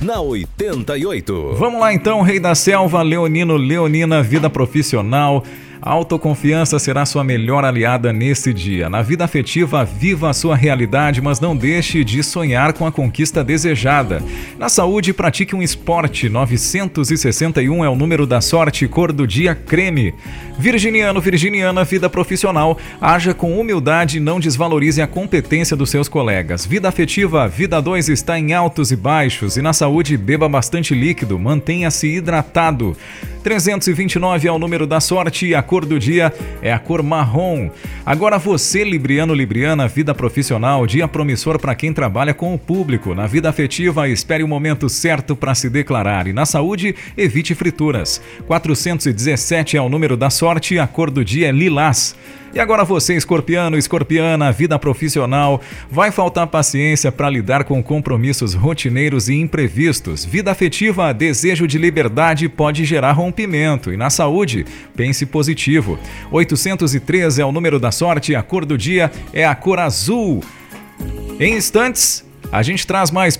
Na 88. Vamos lá então, Rei da Selva, Leonino, Leonina, vida profissional. A autoconfiança será sua melhor aliada nesse dia. Na vida afetiva, viva a sua realidade, mas não deixe de sonhar com a conquista desejada. Na saúde, pratique um esporte. 961 é o número da sorte, cor do dia creme. Virginiano, Virginiana, vida profissional. Haja com humildade e não desvalorize a competência dos seus colegas. Vida afetiva, vida 2 está em altos e baixos. E na saúde, beba bastante líquido, mantenha-se hidratado. 329 é o número da sorte e a cor do dia é a cor marrom. Agora você, Libriano Libriana, vida profissional, dia promissor para quem trabalha com o público. Na vida afetiva, espere o momento certo para se declarar. E na saúde, evite frituras. 417 é o número da sorte e a cor do dia é lilás. E agora você, escorpiano, escorpiana, vida profissional, vai faltar paciência para lidar com compromissos rotineiros e imprevistos. Vida afetiva, desejo de liberdade pode gerar rompimento. E na saúde, pense positivo. 813 é o número da sorte, a cor do dia é a cor azul. Em instantes, a gente traz mais